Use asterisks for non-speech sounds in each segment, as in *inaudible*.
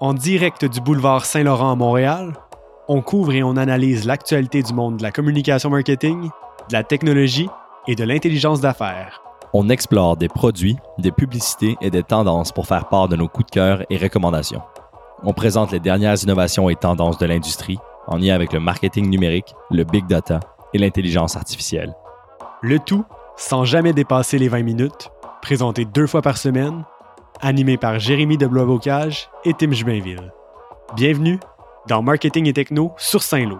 En direct du boulevard Saint-Laurent à Montréal, on couvre et on analyse l'actualité du monde de la communication marketing, de la technologie et de l'intelligence d'affaires. On explore des produits, des publicités et des tendances pour faire part de nos coups de cœur et recommandations. On présente les dernières innovations et tendances de l'industrie en lien avec le marketing numérique, le big data et l'intelligence artificielle. Le tout sans jamais dépasser les 20 minutes, présenté deux fois par semaine animé par Jérémy de Blois-Bocage et Tim Jubainville. Bienvenue dans Marketing et Techno sur Saint-Lô.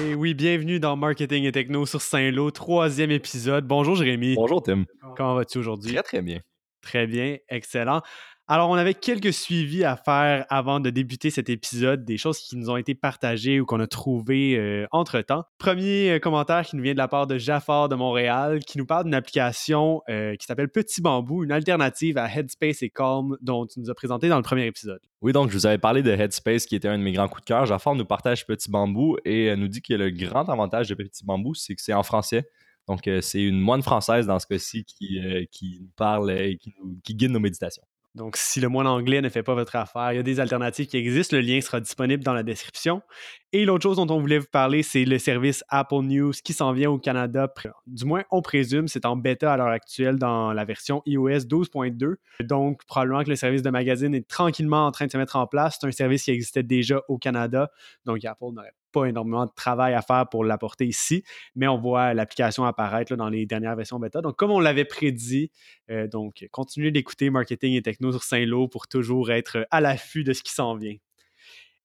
Et oui, bienvenue dans Marketing et Techno sur Saint-Lô, troisième épisode. Bonjour Jérémy. Bonjour Tim. Comment vas-tu aujourd'hui? Très très bien. Très bien, excellent. Alors, on avait quelques suivis à faire avant de débuter cet épisode, des choses qui nous ont été partagées ou qu'on a trouvées euh, entre-temps. Premier euh, commentaire qui nous vient de la part de Jaffar de Montréal, qui nous parle d'une application euh, qui s'appelle Petit Bambou, une alternative à Headspace et Calm dont tu nous as présenté dans le premier épisode. Oui, donc je vous avais parlé de Headspace qui était un de mes grands coups de cœur. Jaffar nous partage Petit Bambou et nous dit que le grand avantage de Petit Bambou, c'est que c'est en français. Donc, c'est une moine française dans ce cas-ci qui, qui nous parle et qui guide nos méditations. Donc, si le moine anglais ne fait pas votre affaire, il y a des alternatives qui existent. Le lien sera disponible dans la description. Et l'autre chose dont on voulait vous parler, c'est le service Apple News qui s'en vient au Canada. Du moins, on présume, c'est en bêta à l'heure actuelle dans la version iOS 12.2. Donc, probablement que le service de magazine est tranquillement en train de se mettre en place. C'est un service qui existait déjà au Canada. Donc, Apple n'aurait pas énormément de travail à faire pour l'apporter ici, mais on voit l'application apparaître dans les dernières versions bêta. Donc, comme on l'avait prédit, euh, donc continuez d'écouter Marketing et Techno sur Saint-Lô pour toujours être à l'affût de ce qui s'en vient.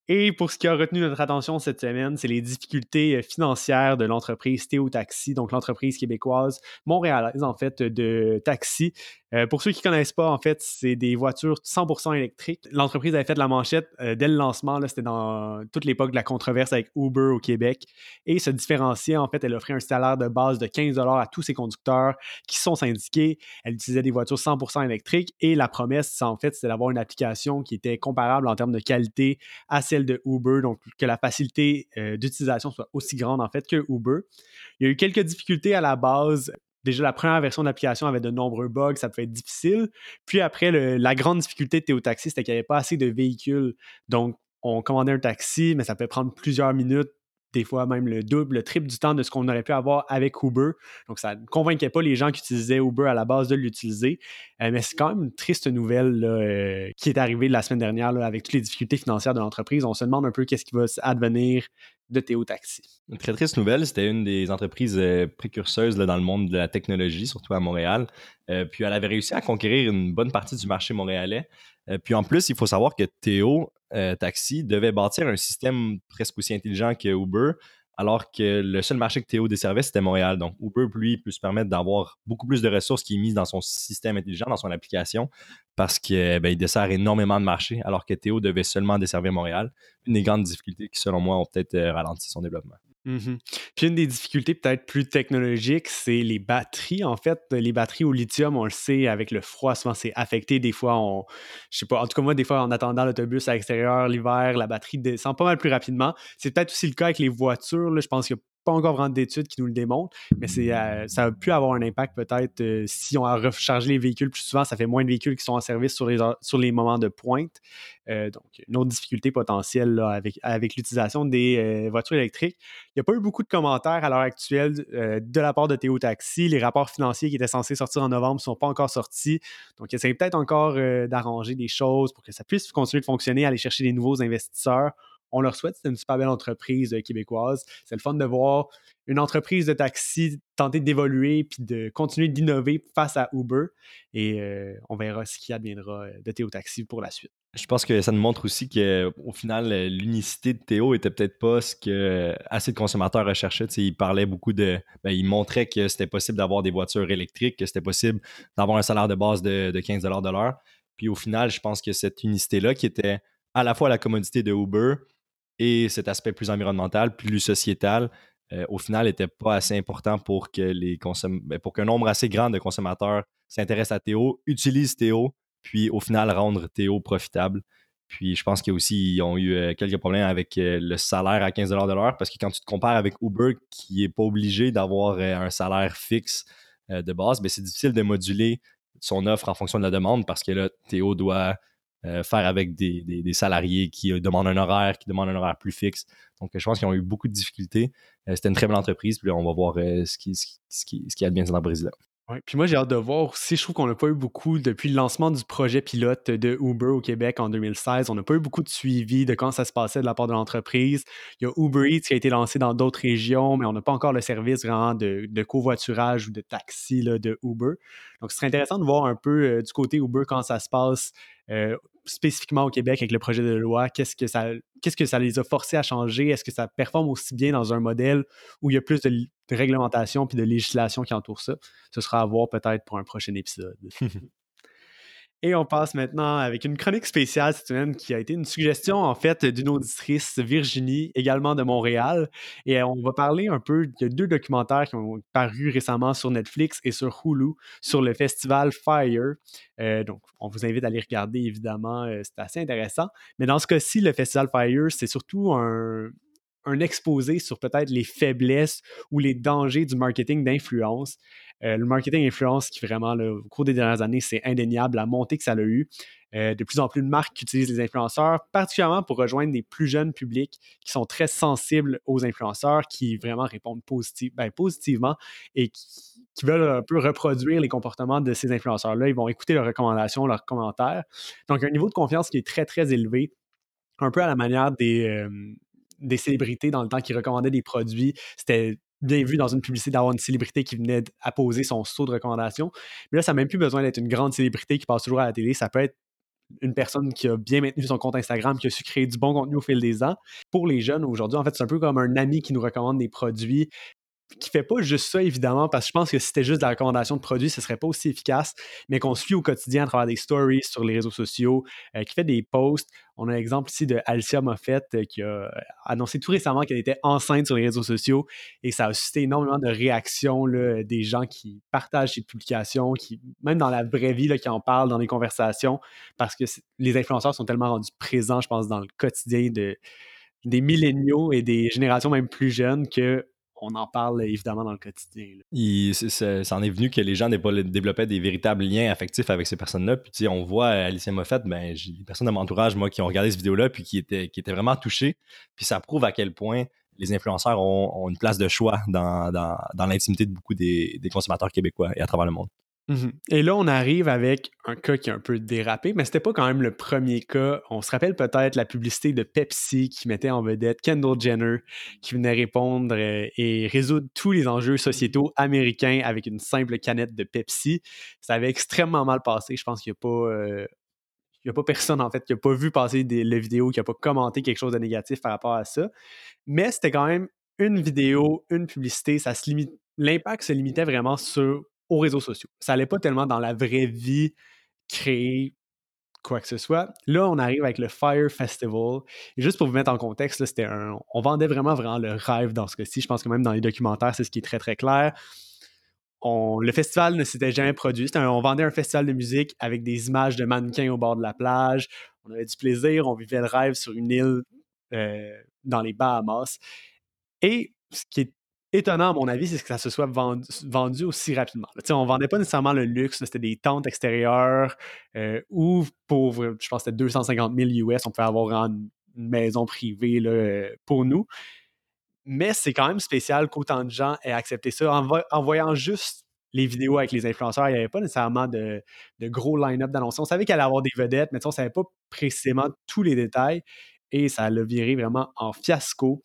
Et pour ce qui a retenu notre attention cette semaine, c'est les difficultés euh, financières de l'entreprise Théo Taxi, donc l'entreprise québécoise montréalaise en fait de taxi euh, pour ceux qui ne connaissent pas, en fait, c'est des voitures 100% électriques. L'entreprise avait fait de la manchette euh, dès le lancement. C'était dans toute l'époque de la controverse avec Uber au Québec. Et se différenciait, en fait, elle offrait un salaire de base de 15 à tous ses conducteurs qui sont syndiqués. Elle utilisait des voitures 100% électriques. Et la promesse, en fait, c'était d'avoir une application qui était comparable en termes de qualité à celle de Uber. Donc, que la facilité euh, d'utilisation soit aussi grande, en fait, que Uber. Il y a eu quelques difficultés à la base déjà la première version de l'application avait de nombreux bugs, ça pouvait être difficile. Puis après, la grande difficulté de Théo Taxi, c'était qu'il n'y avait pas assez de véhicules. Donc, on commandait un taxi, mais ça peut prendre plusieurs minutes, des fois même le double, le triple du temps de ce qu'on aurait pu avoir avec Uber. Donc, ça ne convainquait pas les gens qui utilisaient Uber à la base de l'utiliser. Euh, mais c'est quand même une triste nouvelle euh, qui est arrivée la semaine dernière avec toutes les difficultés financières de l'entreprise. On se demande un peu qu'est-ce qui va advenir de Théo Taxi. Une très triste nouvelle, c'était une des entreprises euh, précurseuses dans le monde de la technologie, surtout à Montréal. Puis elle avait réussi à conquérir une bonne partie du marché montréalais. Euh, puis en plus, il faut savoir que Théo Taxi devait bâtir un système presque aussi intelligent que Uber, alors que le seul marché que Théo desservait, c'était Montréal. Donc, Uber, lui, peut se permettre d'avoir beaucoup plus de ressources qui est mise dans son système intelligent, dans son application, parce qu'il ben, dessert énormément de marchés, alors que Théo devait seulement desservir Montréal. Une des grandes difficultés qui, selon moi, ont peut-être euh, ralenti son développement. Mmh Puis une des difficultés peut-être plus technologiques, c'est les batteries. En fait, les batteries au lithium, on le sait, avec le froid, souvent c'est affecté. Des fois, on, je sais pas, en tout cas moi, des fois, en attendant l'autobus à l'extérieur, l'hiver, la batterie descend pas mal plus rapidement. C'est peut-être aussi le cas avec les voitures. Là. Je pense qu'il y a pas encore vraiment d'études qui nous le démontrent, mais euh, ça a pu avoir un impact peut-être euh, si on a rechargé les véhicules plus souvent, ça fait moins de véhicules qui sont en service sur les, sur les moments de pointe. Euh, donc, une autre difficulté potentielle avec, avec l'utilisation des voitures électriques. Il n'y a pas eu beaucoup de commentaires à l'heure actuelle de la part de Théo Taxi. Les rapports financiers qui étaient censés sortir en novembre ne sont pas encore sortis. Donc, essaye peut-être encore d'arranger des choses pour que ça puisse continuer de fonctionner, aller chercher des nouveaux investisseurs on leur souhaite. C'est une super belle entreprise euh, québécoise. C'est le fun de voir une entreprise de taxi tenter d'évoluer puis de continuer d'innover face à Uber. Et euh, on verra ce qui adviendra euh, de Théo Taxi pour la suite. Je pense que ça nous montre aussi qu'au final, l'unicité de Théo était peut-être pas ce que assez de consommateurs recherchaient. il parlait beaucoup de. Ben, il montrait que c'était possible d'avoir des voitures électriques, que c'était possible d'avoir un salaire de base de, de 15 de l'heure. Puis au final, je pense que cette unicité-là, qui était à la fois la commodité de Uber, et cet aspect plus environnemental, plus sociétal, euh, au final, n'était pas assez important ben, pour qu'un nombre assez grand de consommateurs s'intéressent à Théo, utilisent Théo, puis au final rendre Théo profitable. Puis je pense qu'ils aussi ont eu euh, quelques problèmes avec euh, le salaire à 15 de l'heure parce que quand tu te compares avec Uber qui n'est pas obligé d'avoir un salaire fixe de base, ben, c'est difficile de moduler son offre en fonction de la demande parce que là, Théo doit faire avec des, salariés qui demandent un horaire, qui demandent un horaire plus fixe. Donc je pense qu'ils ont eu beaucoup de difficultés. C'était une très belle entreprise, puis on va voir ce, qui, ce, qui, ce qui a bien dans le Brésil. Puis moi, j'ai hâte de voir aussi. Je trouve qu'on n'a pas eu beaucoup, depuis le lancement du projet pilote de Uber au Québec en 2016, on n'a pas eu beaucoup de suivi de quand ça se passait de la part de l'entreprise. Il y a Uber Eats qui a été lancé dans d'autres régions, mais on n'a pas encore le service vraiment de, covoiturage ou de taxi de Uber. Donc, ce serait intéressant de voir un peu euh, du côté Uber quand ça se passe euh, spécifiquement au Québec avec le projet de loi, qu'est-ce que ça, les a forcés à changer? Est-ce que ça performe aussi bien dans un modèle où il y a plus de, réglementation puis de législation qui entoure ça? Ce sera à voir peut-être pour un prochain épisode. *laughs* Et on passe maintenant avec une chronique spéciale cette semaine qui a été une suggestion en fait d'une auditrice Virginie, également de Montréal. Et on va parler un peu de deux documentaires qui ont paru récemment sur Netflix et sur Hulu sur le festival Fire. Euh, donc, on vous invite à les regarder évidemment, euh, c'est assez intéressant. Mais dans ce cas-ci, le festival Fire, c'est surtout un, un exposé sur peut-être les faiblesses ou les dangers du marketing d'influence. Euh, le marketing influence qui vraiment, au cours des dernières années, c'est indéniable, la montée que ça a eu. Euh, de plus en plus de marques utilisent les influenceurs, particulièrement pour rejoindre des plus jeunes publics qui sont très sensibles aux influenceurs, qui vraiment répondent ben, positivement et qui, qui, veulent un peu reproduire les comportements de ces influenceurs-là. Ils vont écouter leurs recommandations, leurs commentaires. Donc, un niveau de confiance qui est très, très élevé, un peu à la manière des, euh, des célébrités dans le temps qui recommandaient des produits. C'était bien vu dans une publicité d'avoir une célébrité qui venait apposer son saut de recommandation. Mais là, ça n'a même plus besoin d'être une grande célébrité qui passe toujours à la télé. Ça peut être une personne qui a bien maintenu son compte Instagram, qui a su créer du bon contenu au fil des ans. Pour les jeunes aujourd'hui, en fait, c'est un peu comme un ami qui nous recommande des produits qui fait pas juste ça, évidemment, parce que je pense que si c'était juste de la recommandation de produits, ce serait pas aussi efficace, mais qu'on suit au quotidien à travers des stories sur les réseaux sociaux, euh, qui fait des posts. On a l'exemple ici de Alicia Moffett euh, qui a annoncé tout récemment qu'elle était enceinte sur les réseaux sociaux et ça a suscité énormément de réactions là, des gens qui partagent ces publications, qui, même dans la vraie vie, là, qui en parlent dans les conversations, parce que les influenceurs sont tellement rendus présents, je pense, dans le quotidien de, des milléniaux et des générations même plus jeunes que on en parle évidemment dans le quotidien. ça en est venu que les gens développaient des véritables liens affectifs avec ces personnes-là. Puis on voit Alicia Moffett, ben, j'ai des personnes de mon entourage, moi, qui ont regardé cette vidéo-là puis qui étaient, qui étaient vraiment touchées. Puis ça prouve à quel point les influenceurs ont, une place de choix dans, l'intimité de beaucoup des consommateurs québécois et à travers le monde. Mhm. Et là, on arrive avec un cas qui est un peu dérapé, mais c'était pas quand même le premier cas. On se rappelle peut-être la publicité de Pepsi qui mettait en vedette Kendall Jenner, qui venait répondre euh, et résoudre tous les enjeux sociétaux américains avec une simple canette de Pepsi. Ça avait extrêmement mal passé. Je pense qu'il n'y a pas. Euh, a pas personne en fait qui n'a pas vu passer des, la vidéo, qui n'a pas commenté quelque chose de négatif par rapport à ça. Mais c'était quand même une vidéo, une publicité, ça se limite. L'impact se limitait vraiment sur aux réseaux sociaux. Ça n'allait pas tellement dans la vraie vie créer quoi que ce soit. Là, on arrive avec le Fire Festival. Juste pour vous mettre en contexte, c'était un, on vendait vraiment, vraiment le rêve dans ce cas-ci. Je pense que même dans les documentaires, c'est ce qui est très, très clair. On, le festival ne s'était jamais produit. on vendait un festival de musique avec des images de mannequins au bord de la plage. On avait du plaisir, on vivait le rêve sur une île euh, dans les Bahamas. Et ce qui est étonnant, à mon avis, c'est que ça se soit vendu, aussi rapidement. On on vendait pas nécessairement le luxe, c'était des tentes extérieures euh, ou pour, je pense, c'était 250 000 US, on pouvait avoir une, maison privée là, pour nous. Mais c'est quand même spécial qu'autant de gens aient accepté ça en, voyant juste les vidéos avec les influenceurs. Il n'y avait pas nécessairement de, gros line-up d'annonces. On savait qu'il allait avoir des vedettes, mais on ne savait pas précisément tous les détails et ça l'a viré vraiment en fiasco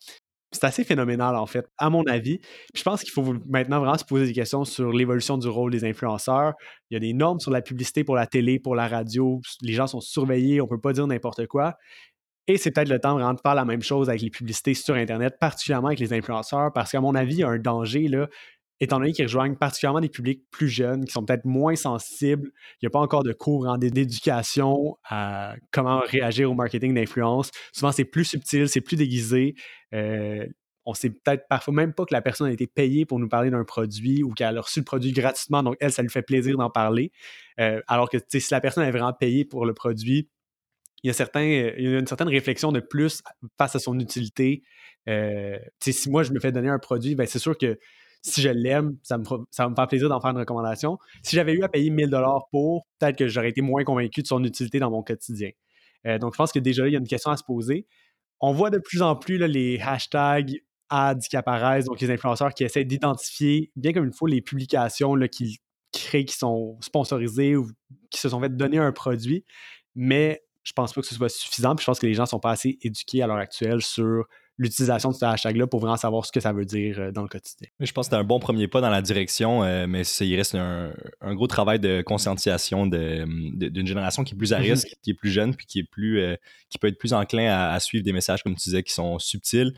c'est assez phénoménal, en fait, à mon avis. je pense qu'il faut maintenant vraiment se poser des questions sur l'évolution du rôle des influenceurs. Il y a des normes sur la publicité pour la télé, pour la radio. Les gens sont surveillés, on ne peut pas dire n'importe quoi. Et c'est peut-être le temps vraiment de faire la même chose avec les publicités sur Internet, particulièrement avec les influenceurs, parce qu'à mon avis, il y a un danger là, étant donné qu'ils rejoignent particulièrement des publics plus jeunes, qui sont peut-être moins sensibles, il n'y a pas encore de cours en d'éducation à comment réagir au marketing d'influence. Souvent, c'est plus subtil, c'est plus déguisé. Euh, on sait peut-être parfois même pas que la personne a été payée pour nous parler d'un produit ou qu'elle a reçu le produit gratuitement, donc elle, ça lui fait plaisir d'en parler. Euh, alors que si la personne est vraiment payée pour le produit, il y a, certains, il y a une certaine réflexion de plus face à son utilité. Euh, si moi, je me fais donner un produit, ben, c'est sûr que si je l'aime, ça, me, ça va me faire plaisir d'en faire une recommandation. Si j'avais eu à payer 1000 dollars pour, peut-être que j'aurais été moins convaincu de son utilité dans mon quotidien. Euh, donc, je pense que déjà, il y a une question à se poser. On voit de plus en plus les hashtags ads qui apparaissent, donc les influenceurs qui essaient d'identifier, bien comme il faut, les publications qu'ils créent qui sont sponsorisées ou qui se sont fait donner un produit. Mais je pense pas que ce soit suffisant. Puis je pense que les gens sont pas assez éduqués à l'heure actuelle sur l'utilisation de ce hashtag-là pour vraiment savoir ce que ça veut dire euh, dans le quotidien. Je pense que c'est un bon premier pas dans la direction, euh, mais il reste un, gros travail de conscientisation d'une génération qui est plus à mm-hmm. risque, qui est plus jeune, puis qui est plus euh, qui peut être plus enclin à, suivre des messages, comme tu disais, qui sont subtils,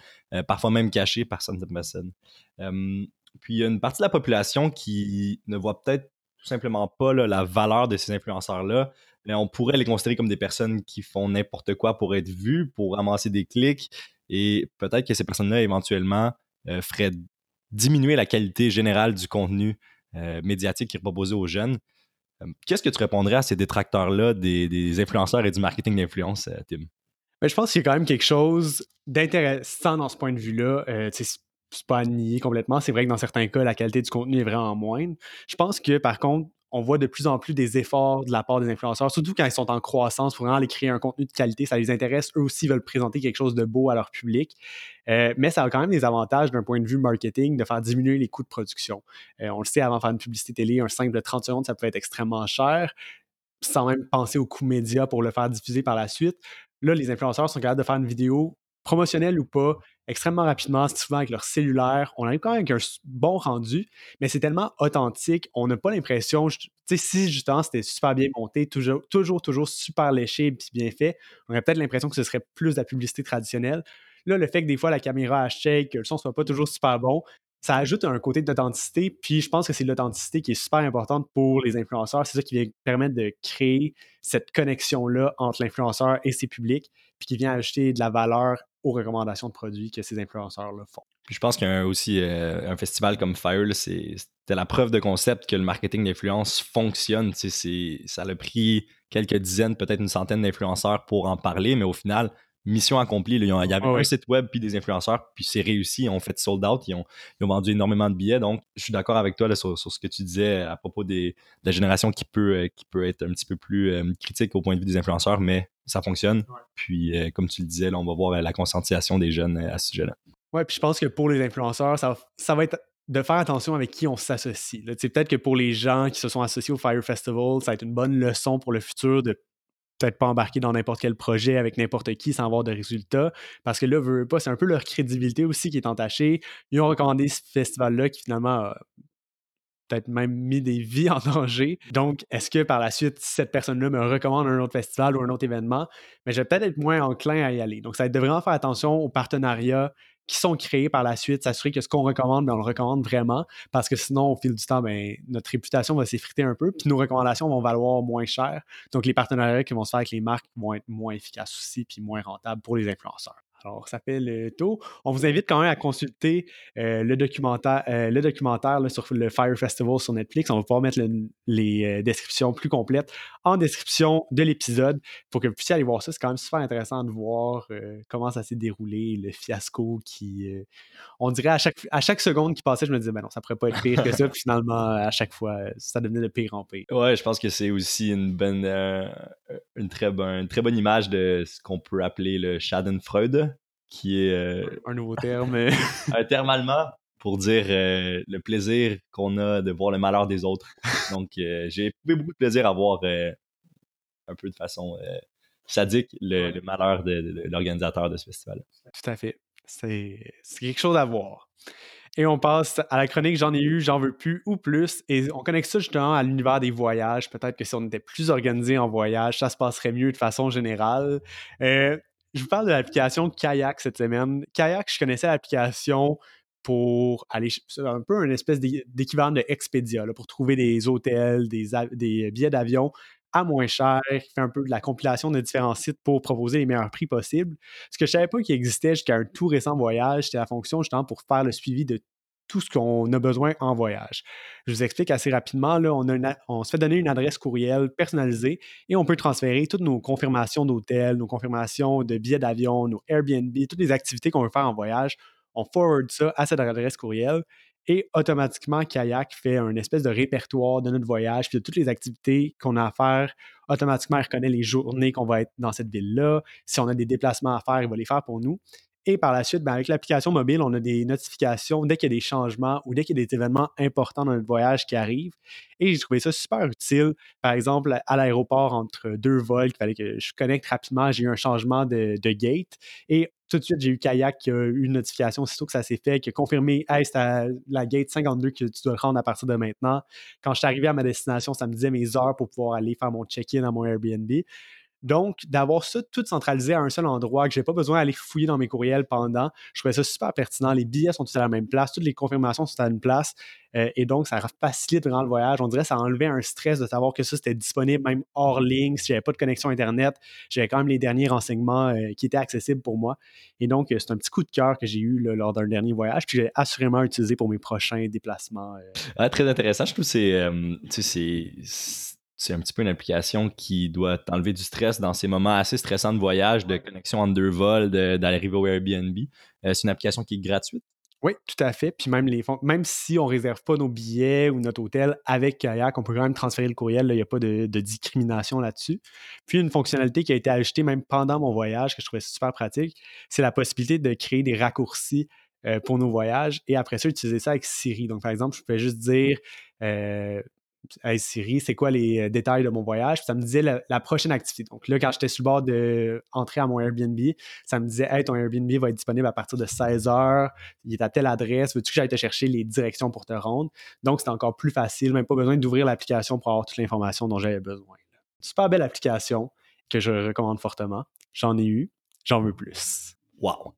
parfois même cachés par certaines personnes. puis il y a une partie de la population qui ne voit peut-être tout simplement pas la valeur de ces influenceurs-là on pourrait les considérer comme des personnes qui font n'importe quoi pour être vues, pour amasser des clics, et peut-être que ces personnes-là, éventuellement, euh, feraient diminuer la qualité générale du contenu euh, médiatique qui est proposé aux jeunes. Euh, qu'est-ce que tu répondrais à ces détracteurs-là des, influenceurs et du marketing d'influence, Tim? Ben, je pense qu'il y a quand même quelque chose d'intéressant dans ce point de vue-là. c'est pas à nier complètement. C'est vrai que dans certains cas, la qualité du contenu est vraiment moindre. Je pense que, par contre, on voit de plus en plus des efforts de la part des influenceurs, surtout quand ils sont en croissance pour vraiment aller créer un contenu de qualité. Ça les intéresse. Eux aussi veulent présenter quelque chose de beau à leur public. Euh, mais ça a quand même des avantages d'un point de vue marketing de faire diminuer les coûts de production. Euh, on le sait, avant de faire une publicité télé, un simple de 30 secondes, ça peut être extrêmement cher, sans même penser aux coûts médias pour le faire diffuser par la suite. Là, les influenceurs sont capables de faire une vidéo promotionnelle ou pas, extrêmement rapidement, souvent avec leur cellulaire. On arrive quand même avec un bon rendu, mais c'est tellement authentique, on n'a pas l'impression, tu sais, si justement c'était super bien monté, toujours, toujours, toujours super léché et bien fait, on aurait peut-être l'impression que ce serait plus de la publicité traditionnelle. Là, le fait que des fois la caméra shake, que le son soit pas toujours super bon, ça ajoute un côté d'authenticité. Puis je pense que c'est l'authenticité qui est super importante pour les influenceurs. C'est ça qui vient permettre de créer cette connexion-là entre l'influenceur et ses publics, puis qui vient ajouter de la valeur aux recommandations de produits que ces influenceurs-là font. Puis je pense qu'il y a aussi euh, un festival comme Fire, c'était la preuve de concept que le marketing d'influence fonctionne. Ça a pris quelques dizaines, peut-être une centaine d'influenceurs pour en parler, mais au final, mission accomplie. Il y avait un site web puis des influenceurs, puis c'est réussi. Ils ont fait sold out, ils ont, vendu énormément de billets. Donc, je suis d'accord avec toi sur, ce que tu disais à propos des, de la génération qui peut, euh, qui peut être un petit peu plus euh, critique au point de vue des influenceurs, mais ça fonctionne. Puis, euh, comme tu le disais, on va voir la conscientisation des jeunes à ce sujet-là. Oui, puis je pense que pour les influenceurs, ça, ça va être de faire attention avec qui on s'associe. Peut-être que pour les gens qui se sont associés au Fire Festival, ça va être une bonne leçon pour le futur de peut-être pas embarquer dans n'importe quel projet avec n'importe qui sans avoir de résultats. Parce que là, veut pas, c'est un peu leur crédibilité aussi qui est entachée. Ils ont recommandé ce festival-là qui finalement a peut-être même mis des vies en danger. Donc, est-ce que par la suite, cette personne-là me recommande un autre festival ou un autre événement, mais je vais peut-être être moins enclin à y aller. Donc, ça va être de vraiment faire attention aux partenariats qui sont créés par la suite, s'assurer que ce qu'on recommande, ben, on le recommande vraiment, parce que sinon, au fil du temps, ben, notre réputation va s'effriter un peu, puis nos recommandations vont valoir moins cher. Donc, les partenariats qui vont se faire avec les marques vont être moins efficaces aussi, puis moins rentables pour les influenceurs. Alors, ça fait le tour. On vous invite quand même à consulter euh, le documentaire, euh, le documentaire sur le Fire Festival sur Netflix. On va pouvoir mettre les euh, descriptions plus complètes en description de l'épisode pour que vous puissiez aller voir ça. C'est quand même super intéressant de voir comment ça s'est déroulé, le fiasco qui. on dirait à chaque, à chaque seconde qui passait, je me disais, ben non, ça pourrait pas être pire que ça. Puis finalement, à chaque fois, ça devenait de pire en pire. Ouais, je pense que c'est aussi une bonne, une, très bonne, une très bonne image de ce qu'on peut appeler le Schadenfreude qui est euh, un nouveau terme. *laughs* un terme allemand pour dire euh, le plaisir qu'on a de voir le malheur des autres. Donc, euh, j'ai éprouvé beaucoup de plaisir à voir un peu de façon sadique le, malheur de, l'organisateur de ce festival. Tout à fait. C'est quelque chose à voir. Et on passe à la chronique J'en ai eu, j'en veux plus ou plus. Et on connecte ça justement à l'univers des voyages. Peut-être que si on était plus organisé en voyage, ça se passerait mieux de façon générale. Je vous parle de l'application Kayak cette semaine. Kayak, je connaissais l'application pour aller. Un peu une espèce d'équivalent de Expedia, pour trouver des hôtels, des, billets d'avion à moins cher, qui fait un peu de la compilation de différents sites pour proposer les meilleurs prix possibles. Ce que je ne savais pas qu'il existait jusqu'à un tout récent voyage, c'était la fonction justement pour faire le suivi de tout ce qu'on a besoin en voyage. Je vous explique assez rapidement. On se fait donner une adresse courriel personnalisée et on peut transférer toutes nos confirmations d'hôtel, nos confirmations de billets d'avion, nos Airbnb, toutes les activités qu'on veut faire en voyage. On forward ça à cette adresse courriel et automatiquement, Kayak fait un espèce de répertoire de notre voyage, puis de toutes les activités qu'on a à faire. Automatiquement, il reconnaît les journées qu'on va être dans cette ville-là. Si on a des déplacements à faire, il va les faire pour nous. Et par la suite, ben, avec l'application mobile, on a des notifications dès qu'il y a des changements ou dès qu'il y a des événements importants dans notre voyage qui arrivent. Et j'ai trouvé ça super utile. Par exemple, à l'aéroport, entre deux vols, il fallait que je connecte rapidement, j'ai eu un changement de, gate. Et tout de suite, j'ai eu Kayak qui a eu une notification aussitôt que ça s'est fait, qui a confirmé Hey, c'est la gate 52 que tu dois rendre à partir de maintenant. Quand je suis arrivé à ma destination, ça me disait mes heures pour pouvoir aller faire mon check-in à mon Airbnb. Donc, d'avoir ça tout centralisé à un seul endroit, que je n'ai pas besoin d'aller fouiller dans mes courriels pendant, je trouvais ça super pertinent. Les billets sont tous à la même place, toutes les confirmations sont à une place. Euh, et donc, ça facilite vraiment le voyage. On dirait que ça enlevait un stress de savoir que ça, c'était disponible même hors ligne. Si j'avais pas de connexion Internet, j'avais quand même les derniers renseignements euh, qui étaient accessibles pour moi. Et donc, euh, c'est un petit coup de cœur que j'ai eu lors d'un dernier voyage, puis j'ai assurément utilisé pour mes prochains déplacements. Ah, très intéressant. Je trouve que c'est c'est un petit peu une application qui doit t'enlever du stress dans ces moments assez stressants de voyage, de connexion entre deux vols, d'arriver au Airbnb. Euh, c'est une application qui est gratuite. Oui, tout à fait. Puis même, les même si on ne réserve pas nos billets ou notre hôtel avec Kayak, on peut quand même transférer le courriel. Il n'y a pas de, discrimination là-dessus. Puis une fonctionnalité qui a été ajoutée même pendant mon voyage, que je trouvais super pratique, c'est la possibilité de créer des raccourcis euh, pour nos voyages et après ça, utiliser ça avec Siri. Donc, par exemple, je pouvais juste dire euh, Hey Siri, c'est quoi les euh, détails de mon voyage? ça me disait la, prochaine activité. Donc là, quand j'étais sur le bord d'entrer à mon Airbnb, ça me disait Hey, ton Airbnb va être disponible à partir de 16 h, il est à telle adresse, veux-tu que j'aille te chercher les directions pour te rendre? Donc, c'est encore plus facile, même pas besoin d'ouvrir l'application pour avoir toute l'information dont j'avais besoin. Super belle application que je recommande fortement. J'en ai eu, j'en veux plus. Wow!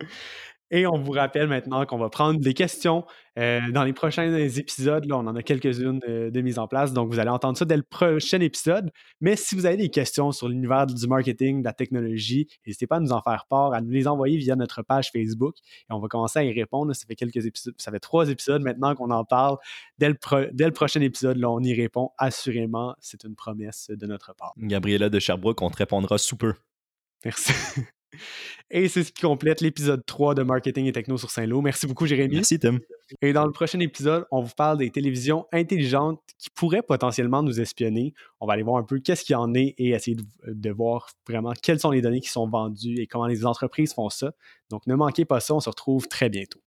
*laughs* Et on vous rappelle maintenant qu'on va prendre des questions euh, dans les prochains épisodes. Là, on en a quelques-unes de, mise en place, donc vous allez entendre ça dès le prochain épisode. Mais si vous avez des questions sur l'univers du marketing, de la technologie, n'hésitez pas à nous en faire part, à nous les envoyer via notre page Facebook et on va commencer à y répondre. Ça fait quelques épisodes, ça fait trois épisodes maintenant qu'on en parle. Dès le, dès le prochain épisode, là, on y répond assurément. C'est une promesse de notre part. Gabriella de Sherbrooke, on te répondra sous peu. Merci. *laughs* Et c'est ce qui complète l'épisode 3 de Marketing et Techno sur Saint-Lô. Merci beaucoup, Jérémy. Merci, Tim. Et dans le prochain épisode, on vous parle des télévisions intelligentes qui pourraient potentiellement nous espionner. On va aller voir un peu qu'est-ce qu'il y en est et essayer de, voir vraiment quelles sont les données qui sont vendues et comment les entreprises font ça. Donc, ne manquez pas ça. On se retrouve très bientôt.